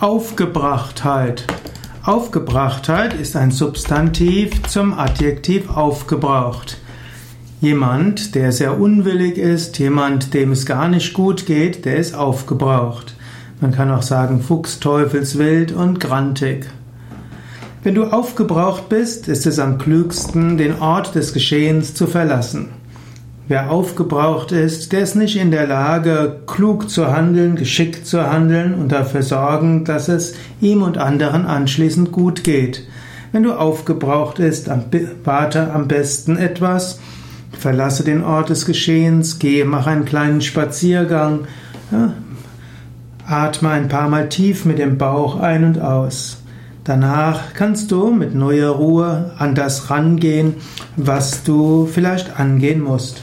Aufgebrachtheit. Aufgebrachtheit ist ein Substantiv zum Adjektiv aufgebraucht. Jemand, der sehr unwillig ist, jemand, dem es gar nicht gut geht, der ist aufgebraucht. Man kann auch sagen fuchsteufelswild und grantig. Wenn du aufgebraucht bist, ist es am klügsten, den Ort des Geschehens zu verlassen. Wer aufgebraucht ist, der ist nicht in der Lage, klug zu handeln, geschickt zu handeln und dafür sorgen, dass es ihm und anderen anschließend gut geht. Wenn du aufgebraucht bist, warte am besten etwas, verlasse den Ort des Geschehens, gehe, mach einen kleinen Spaziergang, ja, atme ein paar Mal tief mit dem Bauch ein und aus. Danach kannst du mit neuer Ruhe an das rangehen, was du vielleicht angehen musst.